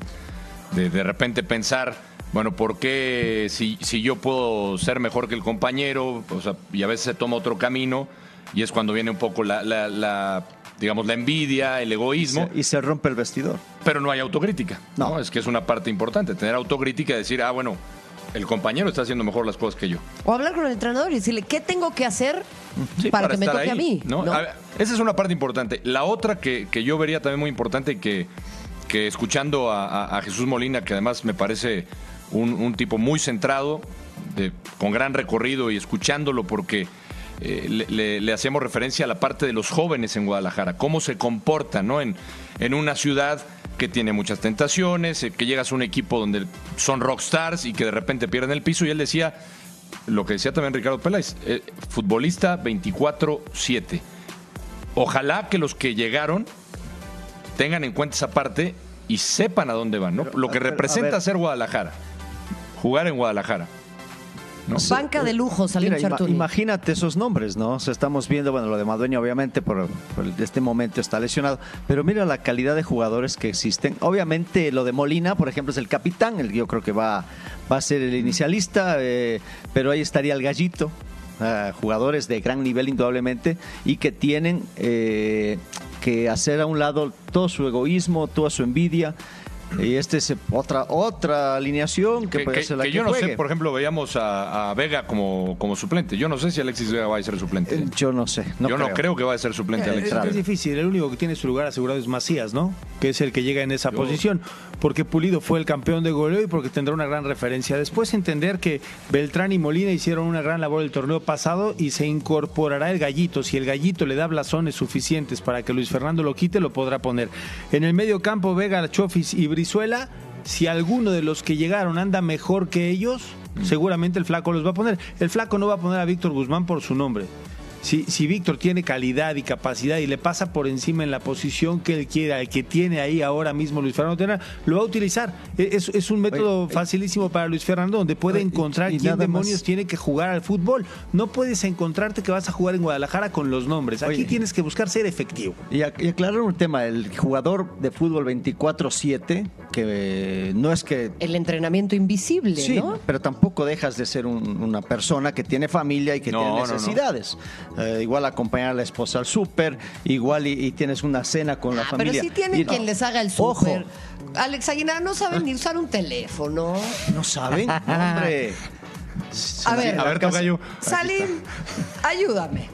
de de repente pensar, bueno, ¿por qué si, si yo puedo ser mejor que el compañero? O sea, y a veces se toma otro camino y es cuando viene un poco la, la- la, digamos, la envidia, el egoísmo. Y se rompe el vestidor. Pero no hay autocrítica. No. Es que es una parte importante, tener autocrítica y decir, ah, bueno, el compañero está haciendo mejor las cosas que yo. O hablar con el entrenador y decirle, ¿qué tengo que hacer Sí, para, que me toque ahí, a mí? ¿no? ¿no? A ver, esa es una parte importante. La otra que, que yo vería también muy importante y que, que escuchando a, a- a Jesús Molina, que además me parece un, un tipo muy centrado, de- con gran recorrido y escuchándolo porque eh, le, le- le hacemos referencia a la parte de los jóvenes en Guadalajara, cómo se comportan ¿no? en, en una ciudad que tiene muchas tentaciones, eh, que llegas a un equipo donde son rockstars y que de repente pierden el piso y él decía lo que decía también Ricardo Peláez, eh, futbolista 24-7. Ojalá que los que llegaron tengan en cuenta esa parte y sepan a dónde van, ¿no? Lo que ver, representa ser Guadalajara. Jugar en Guadalajara. ¿no? Banca de lujo, Salim Mira, ima- Chartuni. imagínate esos nombres, ¿no? O sea, estamos viendo, bueno, lo de Madueña obviamente por, por este momento está lesionado, pero mira la calidad de jugadores que existen. Obviamente lo de Molina, por ejemplo, es el capitán, el, yo creo que va, va a ser el inicialista, eh, pero ahí estaría el gallito. ah, jugadores de gran nivel indudablemente y que tienen eh, que hacer a un lado todo su egoísmo, toda su envidia y esta es otra otra alineación que, Que, puede que- ser la que que, yo no sé, por ejemplo, veíamos a, a Vega como, como suplente. Yo no sé si Alexis Vega va a ser suplente. Eh, Yo no sé. No yo no creo. que va a ser suplente Eh, Alexis es, Vega. es difícil, el único que tiene su lugar asegurado es Macías, ¿no? Que es el que llega en esa posición, porque Pulido fue el campeón de goleo y porque tendrá una gran referencia. Después entender que Beltrán y Molina hicieron una gran labor el torneo pasado y se incorporará el gallito. Si el gallito le da blasones suficientes para que Luis Fernando lo quite, lo podrá poner. En el medio campo, Vega, Chofis y Brizuela, si alguno de los que llegaron anda mejor que ellos, seguramente el flaco los va a poner. El flaco no va a poner a Víctor Guzmán por su nombre. Si, si Víctor tiene calidad y capacidad y le pasa por encima en la posición que él quiera, el que tiene ahí ahora mismo Luis Fernando Tena, lo va a utilizar. E- Es, es un método facilísimo para Luis Fernando, donde puede encontrar y quién demonios más. tiene que jugar al fútbol. No puedes encontrarte que vas a jugar en Guadalajara con los nombres. Aquí Oye. tienes que buscar ser efectivo. Y aclarar un tema, el jugador de fútbol 24-7, que no es que... El entrenamiento invisible, Sí, ¿no? pero tampoco dejas de ser un- una persona que tiene familia y que No, tiene no, no. necesidades. Eh, igual acompañar a la esposa al súper, igual y, y tienes una cena con la Ah, pero familia. sí tienen Y- quien les haga el Ojo. súper. Alex Aguilar no saben ni usar un teléfono. ¿No saben? Hombre. A ver, A ver. Salim, ayúdame.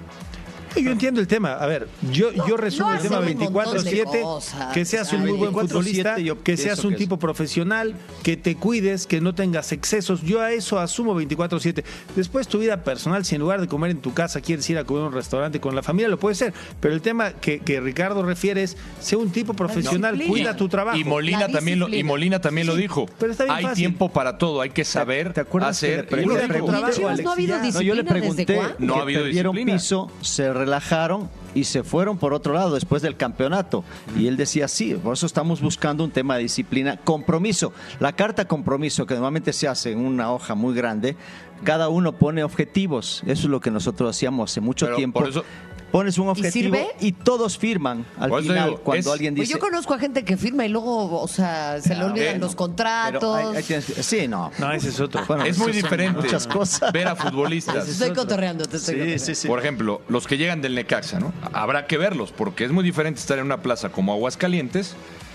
Yo entiendo el tema. A ver, yo, yo resumo no el tema hacen un montón de 24-7. cosas. Que seas un muy buen 24/7 futbolista, que seas un que tipo profesional, que te cuides, que no tengas excesos. Yo a eso asumo 24-7. Después tu vida personal, si en lugar de comer en tu casa quieres ir a comer a un restaurante con la familia, lo puede ser. Pero el tema que, que Ricardo refiere es, sé un tipo profesional, disciplina. cuida tu trabajo. Y Molina también lo, y disciplina. Molina también lo dijo. pero está bien hay fácil. tiempo para todo, hay que saber ¿Te acuerdas que hacer. le pre- y lo le pregunté ¿Y en Chivas no ha habido ya. No, yo le disciplina desde pregunté cuándo? No ha que habido disciplina. piso, se relajaron y se fueron por otro lado después del campeonato. Y él decía, sí, por eso estamos buscando un tema de disciplina. Compromiso. La carta compromiso, que normalmente se hace en una hoja muy grande, cada uno pone objetivos. Eso es lo que nosotros hacíamos hace mucho Pero tiempo. por eso- Pones un objetivo sirve? y todos firman al Por eso final digo, cuando es- alguien Pues dice... yo conozco a gente que firma y luego, o sea, se le olvidan eh, los pero contratos. ahí- ahí tienes que- sí, no. No, ese es otro. Bueno, es muy esas son diferente Muchas cosas. ver a futbolistas. Estoy cotorreando, te estoy Sí, cotorreando. sí, sí. Por ejemplo, los que llegan del Necaxa, ¿no? Habrá que verlos, porque es muy diferente estar en una plaza como Aguascalientes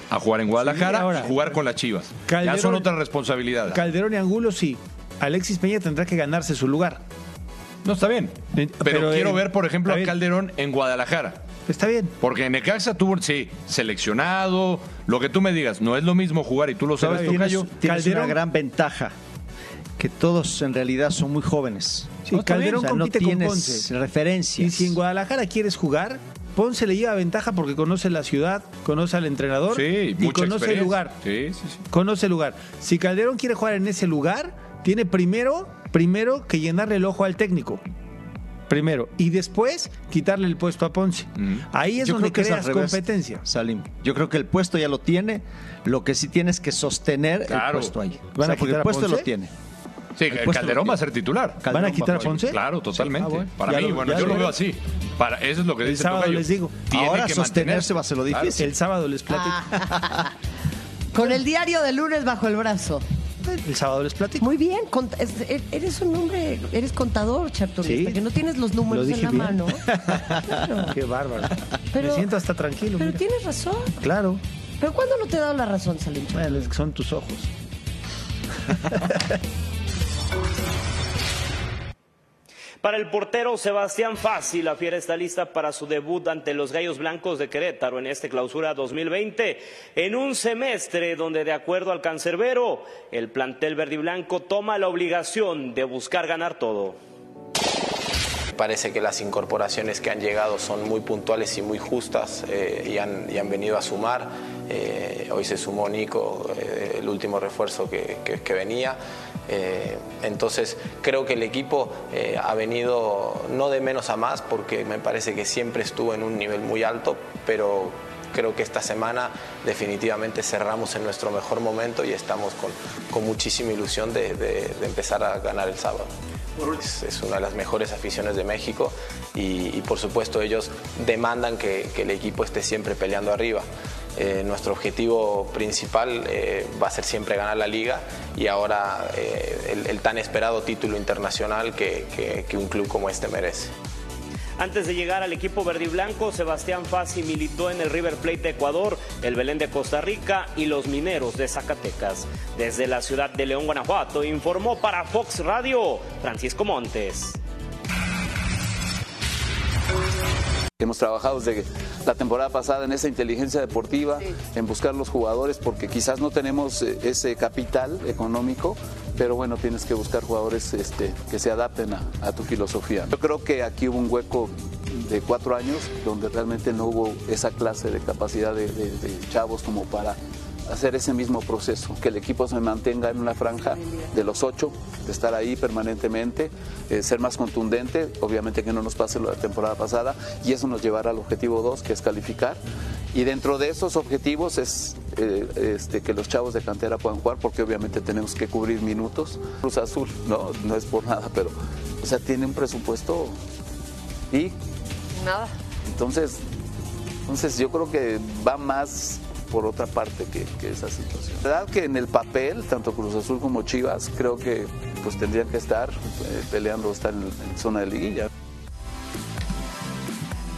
a jugar en Guadalajara Sí, ahora. y jugar con las Chivas. ya Calderón- son otras responsabilidades. Calderón y Angulo sí. Alexis Peña tendrá que ganarse su lugar. No está bien. Pero, pero, quiero eh, ver, por ejemplo, a. Calderón en Guadalajara. Está bien. Porque en Necaxa tuvo, sí, seleccionado, lo que tú me digas, no es lo mismo jugar y tú lo sabes, Pero tú, tienes, Cayo. tienes Calderón- una gran ventaja, que todos en realidad son muy jóvenes. Sí, No, Calderón bien, o sea, compite no con Ponce. referencias. Y si en Guadalajara quieres jugar, Ponce le lleva ventaja porque conoce la ciudad, conoce al entrenador Sí, y mucha conoce el lugar. Sí, sí, sí. Conoce el lugar. Si Calderón quiere jugar en ese lugar, tiene primero, primero que llenarle el ojo al técnico. Primero. Y después quitarle el puesto a Ponce. Ahí es Yo donde creo que es al creas revés, competencia. Salim. Yo creo que el puesto ya lo tiene, lo que sí tienes que sostener el puesto ahí. ¿Van O sea, a porque el puesto Ponce? lo tiene. Sí, El Calderón va a tiene. ser titular. ¿Van a quitar a Ponce? Claro, totalmente. Ah, bueno. Para Ya mí, lo- bueno, yo lo veo así. Para, eso es lo que El dice sábado Tocayo. les digo. Tiene Ahora que sostenerse mantenerse. va a ser lo Claro. difícil. El sábado les platico. Ah. Con el diario de lunes bajo el brazo. El sábado les platico. Muy bien, es- eres un hombre, eres contador, Charturista, Sí. que no tienes los números Lo en la bien. mano. Claro. Qué bárbaro. Pero- Me siento hasta tranquilo. Pero mira. tienes razón. Claro. ¿Pero cuándo no te he dado la razón, Salim? Bueno, es que son tus ojos. Para el portero Sebastián Fassi, la fiera está lista para su debut ante los Gallos Blancos de Querétaro en este clausura 2020, en un semestre donde, de acuerdo al cancerbero, el plantel verde y blanco toma la obligación de buscar ganar todo. Parece que las incorporaciones que han llegado son muy puntuales y muy justas eh, y, han, y han venido a sumar. Eh, hoy se sumó Nico, eh, el último refuerzo que- que venía. Eh, entonces creo que el equipo eh, ha venido no de menos a más porque me parece que siempre estuvo en un nivel muy alto, pero creo que esta semana definitivamente cerramos en nuestro mejor momento y estamos con, con muchísima ilusión de, empezar a ganar el sábado. Es, una de las mejores aficiones de México y, por supuesto ellos demandan que el equipo esté siempre peleando arriba. Eh, nuestro objetivo principal eh, va a ser siempre ganar la liga y ahora eh, el, tan esperado título internacional que- un club como este merece. Antes de llegar al equipo verde blanco, Sebastián Fassi militó en el River Plate de Ecuador, el Belén de Costa Rica y los Mineros de Zacatecas. Desde la ciudad de León, Guanajuato, informó para Fox Radio Francisco Montes. Hemos trabajado desde la temporada pasada en esa inteligencia deportiva, en buscar los jugadores, porque quizás no tenemos eh, ese capital económico, pero bueno, tienes que buscar jugadores este, que se adapten a, a tu filosofía. Yo creo que aquí hubo un hueco de cuatro años donde realmente no hubo esa clase de capacidad de, de- de chavos como para hacer ese mismo proceso, que el equipo se mantenga en una franja de los ocho, de estar ahí permanentemente, eh, ser más contundente, obviamente que no nos pase lo de la temporada pasada, y eso nos llevará al objetivo dos, que es calificar. Y dentro de esos objetivos es eh, este, que los chavos de cantera puedan jugar, porque obviamente tenemos que cubrir minutos. Cruz Azul, no, no es por nada, pero, o sea, tiene un presupuesto y Nada. entonces, entonces yo creo que va más por otra parte que, esa situación. La verdad que en el papel, tanto Cruz Azul como Chivas, creo que pues tendrían que estar eh, peleando, estar en, en zona de liguilla.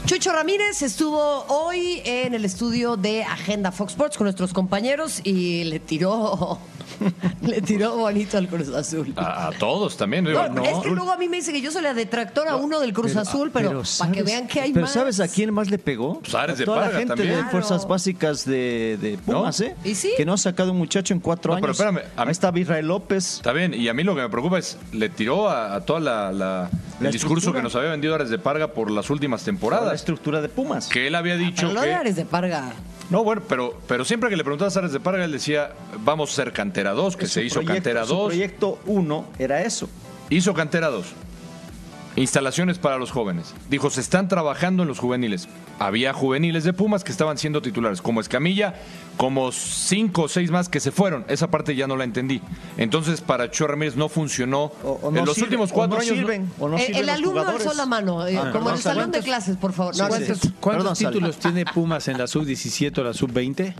Chucho Ramírez estuvo hoy en el estudio de Agenda Fox Sports con nuestros compañeros y le tiró Le tiró bonito al Cruz Azul. A, a todos también. digo, No, es que luego a mí me dice que yo soy la detractor a uno del Cruz Azul, pero, para que ¿sabes- vean que hay pero más. ¿sabes a quién más le pegó? Pues Ares a de toda la Parga gente también. de Claro. Fuerzas Básicas de, de Pumas, ¿eh? ¿Y sí? Que no ha sacado un muchacho en cuatro No, pero años. espérame, a mí- Ahí está Israel López. Está bien, y a mí lo que me preocupa es, le tiró a, a toda la, la- el La discurso estructura. que nos había vendido Ares de Parga por las últimas La temporadas. estructura de Pumas. Que él había dicho Pero lo de que... Ares de Parga. No, bueno, pero, pero siempre que le preguntabas a Ares de Parga, él decía, vamos a ser cantera 2, que Su se hizo proyecto- cantera Su 2. proyecto 1 era eso. Hizo cantera 2. Instalaciones para los jóvenes. Dijo, se están trabajando en los juveniles. Había juveniles de Pumas que estaban siendo titulares, como Escamilla, como cinco o seis más que se fueron. Esa parte ya no la entendí. Entonces, para Cho Ramírez no funcionó. o no en los sirve- últimos o cuatro no años. no- sirven, o no sirven el los alumno jugadores. alzó la mano, eh, Ah, como en el ¿cuántos- salón de clases, por favor. No, ¿Cuántos, títulos tiene Pumas en la sub-17 o la sub-20?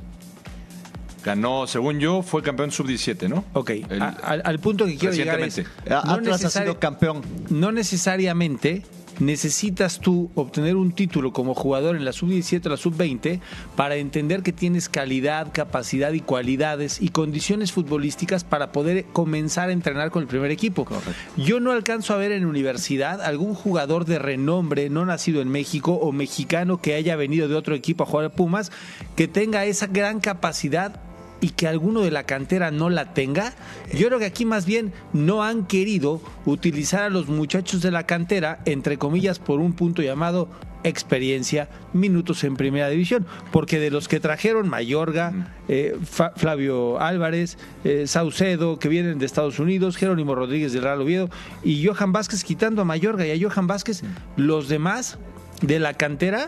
Ganó, según yo, fue campeón sub-17, ¿no? Ok, El- a- al, al punto que quiero llegar es... Atlas ha sido campeón. No necesariamente necesitas tú obtener un título como jugador en la sub-17 o la sub-20 para entender que tienes calidad, capacidad y cualidades y condiciones futbolísticas para poder comenzar a entrenar con el primer equipo. Yo no alcanzo a ver en universidad algún jugador de renombre no nacido en México o mexicano que haya venido de otro equipo a jugar a Pumas que tenga esa gran capacidad y que alguno de la cantera no la tenga, yo creo que aquí más bien no han querido utilizar a los muchachos de la cantera, entre comillas, por un punto llamado experiencia, minutos en primera división, porque de los que trajeron Mayorga, eh, Fa- Flavio Álvarez, eh, Saucedo, que vienen de Estados Unidos, Jerónimo Rodríguez del Real Oviedo y Johan Vázquez quitando a Mayorga y a Johan Vázquez, los demás de la cantera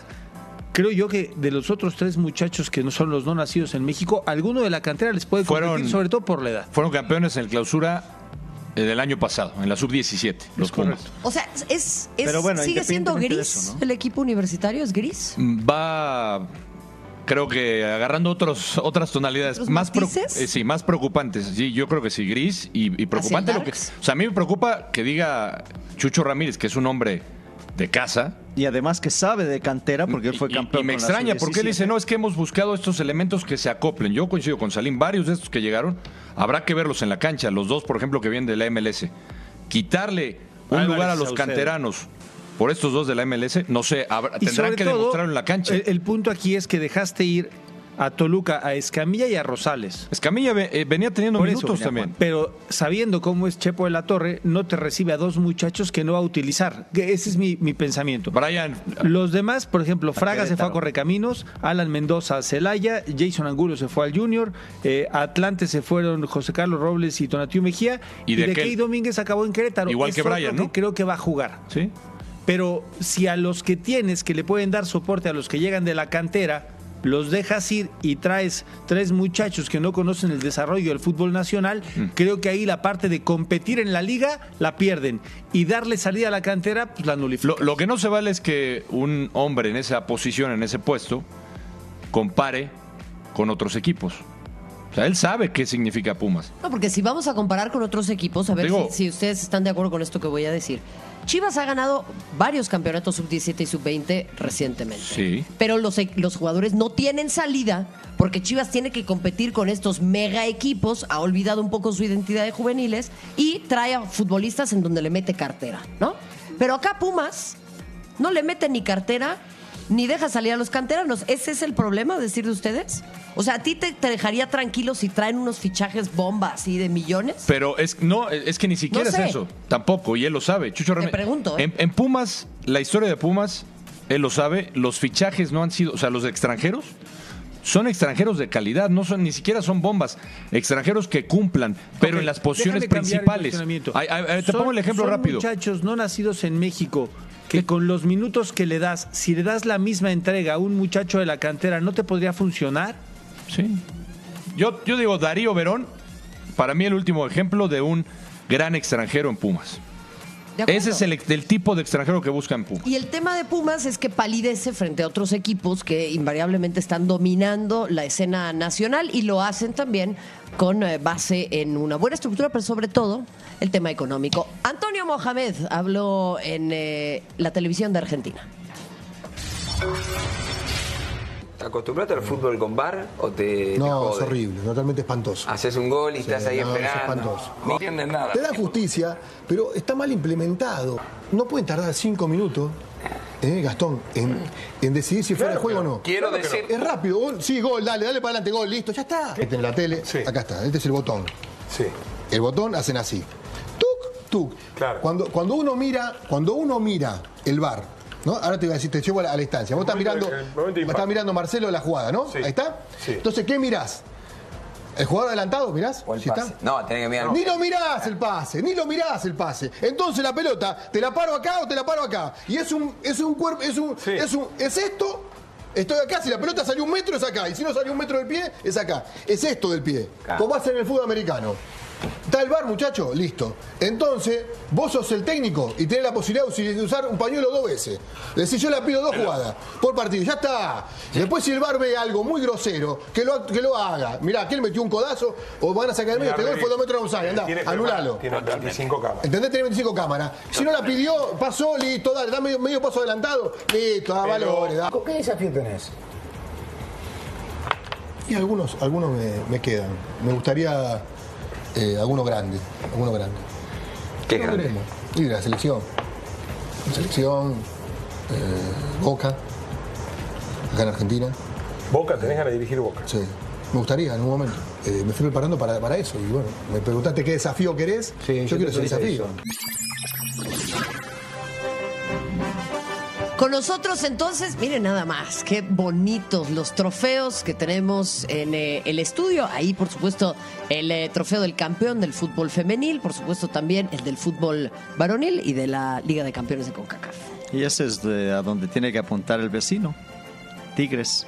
Creo yo que de los otros tres muchachos que no son los no nacidos en México, alguno de la cantera les puede competir, Fueron- sobre todo por la edad. Fueron campeones en el clausura eh, del año pasado, en la sub-17, los Pumas. O sea, es, es- Pero bueno, sigue siendo gris eso, ¿no? el equipo universitario, es gris. Va, creo que agarrando otros, otras tonalidades ¿Otros más, matices? eh, sí, más preocupantes. Sí, yo creo que sí, gris y, y preocupante. Lo que, o sea, a mí me preocupa que diga Chucho Ramírez, que es un hombre de casa. Y además que sabe de cantera porque él fue Y- campeón. Y, me con la extraña porque él sub-17. dice, no, es que hemos buscado estos elementos que se acoplen. Yo coincido con Salim, varios de estos que llegaron, habrá que verlos en la cancha. Los dos, por ejemplo, que vienen de la MLS. Quitarle un Álvarez lugar a los Saucedo. canteranos por estos dos de la MLS, no sé, habrá- Y tendrán que todo, demostrarlo en la cancha. El, el punto aquí es que dejaste ir a Toluca, a Escamilla y a Rosales. Escamilla eh, venía teniendo Por minutos venía también. Juan. Pero sabiendo cómo es Chepo de la Torre, no te recibe a dos muchachos que no va a utilizar. Que Ese es mi, mi pensamiento. Brian, Los demás, por ejemplo, Fraga se fue a. Correcaminos, Alan Mendoza a Celaya, Jason Angulo se fue al Junior, eh, Atlante se fueron José Carlos Robles y Tonatiu Mejía, Y y, de de Key Domínguez acabó en Querétaro. Igual Es que Brian, ¿no? creo que va a jugar. ¿sí? Pero si a los que tienes que le pueden dar soporte a los que llegan de la cantera, los dejas ir y traes tres muchachos que no conocen el desarrollo del fútbol nacional, Mm. creo que ahí la parte de competir en la liga la pierden y darle salida a la cantera, pues la nulifican. Lo, lo que no se vale es que un hombre en esa posición, en ese puesto, compare con otros equipos. O sea, él sabe qué significa Pumas. No, porque si vamos a comparar con otros equipos, a ver Digo- si, si ustedes están de acuerdo con esto que voy a decir. Chivas ha ganado varios campeonatos sub-17 y sub-20 recientemente. Sí. Pero los, e- los jugadores no tienen salida porque Chivas tiene que competir con estos mega equipos, ha olvidado un poco su identidad de juveniles y trae a futbolistas en donde le mete cartera, ¿no? Pero acá Pumas no le mete ni cartera ni deja salir a los canteranos. ¿Ese es el problema, decir de ustedes? O sea, ¿a ti te, te dejaría tranquilo si traen unos fichajes bomba así de millones? Pero es no, es que ni siquiera No sé. es eso. Tampoco, y él lo sabe. Chucho Ramírez. pregunto, ¿eh? en, en Pumas, la historia de Pumas, él lo sabe, los fichajes no han sido, o sea, los extranjeros son extranjeros de calidad, no son ni siquiera son bombas, extranjeros que cumplan, pero en las posiciones principales. Ay, ay, ay, te Son- pongo el ejemplo son rápido. muchachos no nacidos en México que con los minutos que le das, si le das la misma entrega a un muchacho de la cantera, ¿no te podría funcionar? Sí. Yo, yo digo, Darío Verón, para mí el último ejemplo de un gran extranjero en Pumas. Ese es el, el tipo de extranjero que busca en Pumas. Y el tema de Pumas es que palidece frente a otros equipos que invariablemente están dominando la escena nacional y lo hacen también con eh, base en una buena estructura, pero sobre todo el tema económico. Antonio Mohamed habló en eh, la televisión de Argentina. ¿Te acostumbraste al fútbol con bar o te, te No, es horrible, totalmente espantoso. Haces un gol y estás Sí, ahí no, es esperando. espantoso. No entiendes nada. Te da justicia, pero está mal implementado. No pueden tardar cinco minutos, eh, Gastón, en, en decidir si fuera de Claro juego o no. Quiero Claro decir- Es rápido. gol, sí, gol, dale, dale para adelante, gol, listo, ya está. Este en la tele, acá está, este es el botón. Sí. El botón hacen así. Tuk, tuk. Cuando, cuando uno mira, cuando uno mira el bar, ¿no? Ahora te voy a decir, te llevo a la, a la instancia. Vos estás mirando, de- estás mirando Marcelo la jugada, ¿no? Ahí está. Entonces, ¿qué mirás? ¿El jugador adelantado mirás? O el ¿Sí pase. está? No, tenés que mirar. Ni lo mirás el pase, ni lo mirás el pase. Entonces la pelota, ¿te la paro acá o te la paro acá? Y es un, es un cuerpo, es un, es un, es esto. Estoy acá, si la pelota salió un metro es acá, y si no salió un metro del pie, es acá. Es esto del pie. Como hacen en el fútbol americano. Está el bar, muchacho, listo. Entonces, vos sos el técnico y tenés la posibilidad de usar un pañuelo dos veces. Decís, yo la pido dos jugadas por partido, ya está. Después, si el bar ve algo muy grosero, que lo, que lo haga. Mirá, que él metió un codazo, o van a sacar el medio, este gol fue dos metros de andá, Tiene- anulalo. Tiene 25 cámaras. ¿Entendés? Tiene 25 cámaras. Si no la pidió, pasó, listo, dale, da medio, medio paso adelantado, listo, da Pero, valores. da. ¿Qué desafío tenés? Y algunos, algunos me, me quedan. Me gustaría eh, alguno grande, alguno grande. ¿Qué Lo grande? veremos. Y de la selección. Selección, eh, Boca, acá en Argentina. Boca, tenés ganas de dirigir Boca. Sí. Me gustaría en un momento. Eh, me estoy preparando para, para eso. Y bueno, me preguntaste qué desafío querés. yo, yo quiero ese desafío. Con nosotros entonces, miren nada más, qué bonitos los trofeos que tenemos en eh, el estudio. Ahí, por supuesto, el eh, trofeo del campeón del fútbol femenil, por supuesto también el del fútbol varonil y de la Liga de Campeones de CONCACAF. Y ese es de- a donde tiene que apuntar el vecino, Tigres.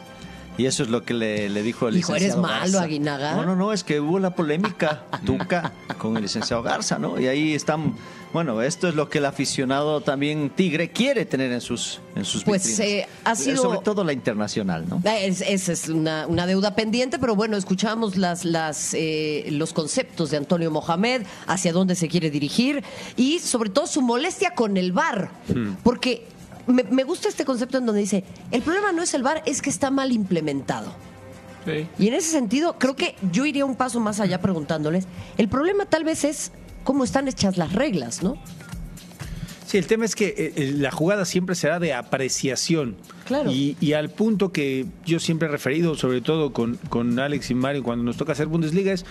Y eso es lo que le, le dijo el Hijo, eres licenciado malo, Garza. Aguinaga. No, no, no, es que hubo la polémica Tuca con el licenciado Garza, ¿no? Y ahí están, bueno, esto es lo que el aficionado también Tigre quiere tener en sus, en sus Pues, vitrinas. eh, ha sido- Sobre todo la internacional, ¿no? Es- Esa es una, una deuda pendiente, pero bueno, escuchamos las, las, eh, los conceptos de Antonio Mohamed, hacia dónde se quiere dirigir y sobre todo su molestia con el VAR. Porque me, me gusta este concepto en donde dice, el problema no es el VAR, es que está mal implementado. Y en ese sentido, creo que yo iría un paso más allá preguntándoles, el problema tal vez es cómo están hechas las reglas, ¿no? Sí, el tema es que eh, eh, la jugada siempre será de apreciación. Claro. Y, y al punto que yo siempre he referido, sobre todo con, con Alex y Mario, cuando nos toca hacer Bundesliga, es,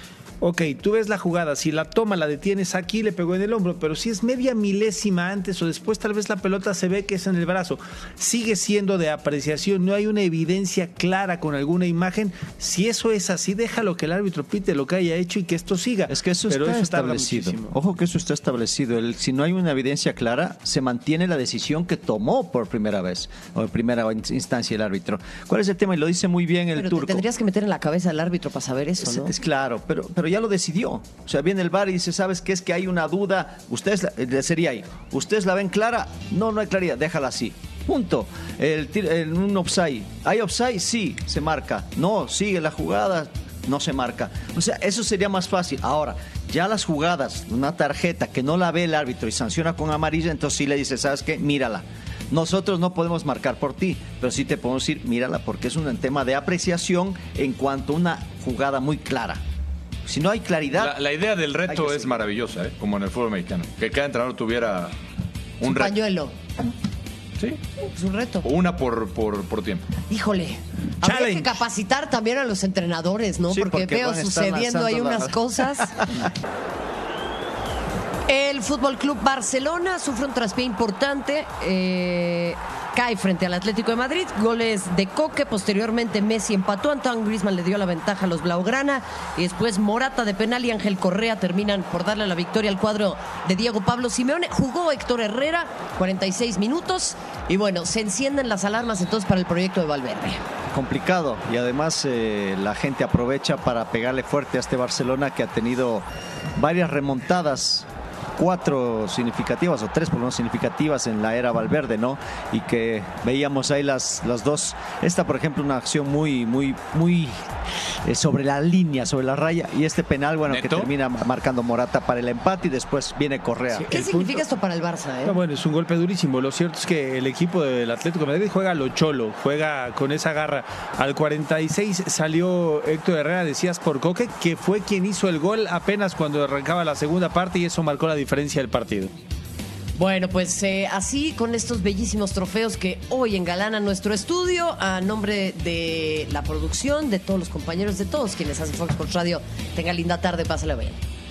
ok, tú ves la jugada, si la toma, la detienes aquí, le pegó en el hombro, pero si es media milésima antes o después, tal vez la pelota se ve que es en el brazo. Sigue siendo de apreciación, no hay una evidencia clara con alguna imagen. Si eso es así, déjalo que el árbitro pite lo que haya hecho y que esto siga. Es que eso pero está eso establecido. muchísimo. Ojo que eso está establecido. El- si no hay una evidencia clara, se mantiene la decisión que tomó por primera vez o en primera in- instancia el árbitro. ¿Cuál es el tema? Y lo dice muy bien el Pero te turco. tendrías que meter en la cabeza al árbitro para saber eso, Es, ¿no? es claro, pero, pero ya lo decidió. O sea, viene el bar y dice, ¿sabes qué? Es que hay una duda. Ustedes, la- eh, sería ahí, ¿ustedes la ven clara? No, no hay claridad, déjala así. Punto. El, un offside. ¿Hay offside? Sí, se marca. No, sigue la jugada, no se marca. O sea, eso sería más fácil. Ahora, ya las jugadas, una tarjeta que no la ve el árbitro y sanciona con amarilla, entonces sí le dice, ¿sabes qué? Mírala. Nosotros no podemos marcar por ti, pero sí te podemos decir, mírala, porque es un tema de apreciación en cuanto a una jugada muy clara. Si no hay claridad. La, la idea del reto es maravillosa, ¿eh? como en el fútbol mexicano. Que cada entrenador tuviera un Un reto. pañuelo. Sí. Es un reto. Una por, por, por tiempo. Híjole. Habría que capacitar también a los entrenadores, ¿no? Sí, porque, porque veo sucediendo ahí unas cosas. El Fútbol Club Barcelona sufre un traspié importante. eh, cae frente al Atlético de Madrid. Goles de Coque. Posteriormente Messi empató. Antoine Griezmann le dio la ventaja a los Blaugrana. Y después Morata de penal y Ángel Correa terminan por darle la victoria al cuadro de Diego Pablo Simeone. Jugó Héctor Herrera, 46 minutos. Y bueno, se encienden las alarmas entonces para el proyecto de Valverde. complicado y además eh, la gente aprovecha para pegarle fuerte a este Barcelona que ha tenido varias remontadas cuatro significativas o tres por lo menos significativas en la era Valverde, ¿no? Y que veíamos ahí las, las dos. Esta, por ejemplo, una acción muy, muy, muy eh, sobre la línea, sobre la raya. Y este penal, bueno, que termina marcando Morata para el empate y después viene Correa. ¿Qué significa esto para el Barça? eh? No, bueno, es un golpe durísimo. Lo cierto es que el equipo del Atlético de Madrid juega a lo cholo, juega con esa garra. Al 46 salió Héctor Herrera, decías por Coque, que fue quien hizo el gol apenas cuando arrancaba la segunda parte y eso marcó la del partido. Bueno, pues eh, así con estos bellísimos trofeos que hoy engalanan nuestro estudio, a nombre de la producción, de todos los compañeros, de todos quienes hacen Fox Sports Radio, tenga linda tarde, pásale bien.